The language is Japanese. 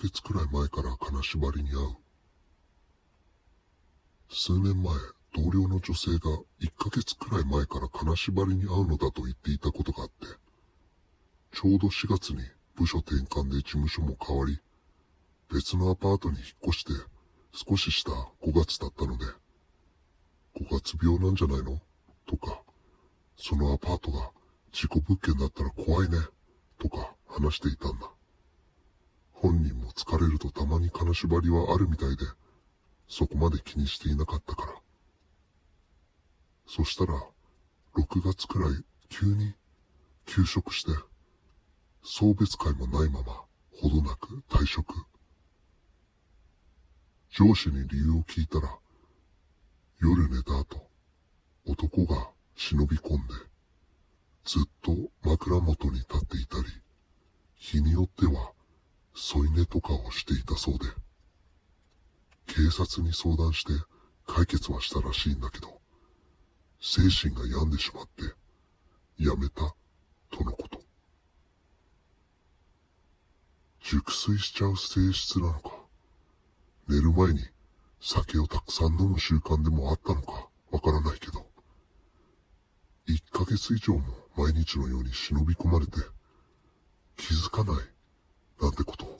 月くらい前から金縛りに遭う。数年前、同僚の女性が1ヶ月くらい前から金縛りに遭うのだと言っていたことがあって、ちょうど4月に部署転換で事務所も変わり、別のアパートに引っ越して少しした5月だったので、5月病なんじゃないの？とか、そのアパートが事故物件だったら怖いね、とか話していたんだ。本人も疲れるとたまに金縛りはあるみたいで、そこまで気にしていなかったから。そしたら、6月くらい急に休職して、送別会もないまま、ほどなく退職。上司に理由を聞いたら、夜寝た後、男が忍び込んで、ずっと枕元に立っていたり、日によっては添い寝とかをしていたそうで、警察に相談して解決はしたらしいんだけど、精神が病んでしまって、やめた、とのこと。熟睡しちゃう性質なのか、寝る前に酒をたくさん飲む習慣でもあったのか、わからないけど、1ヶ月以上も毎日のように忍び込まれて、気づかない、なんてことを。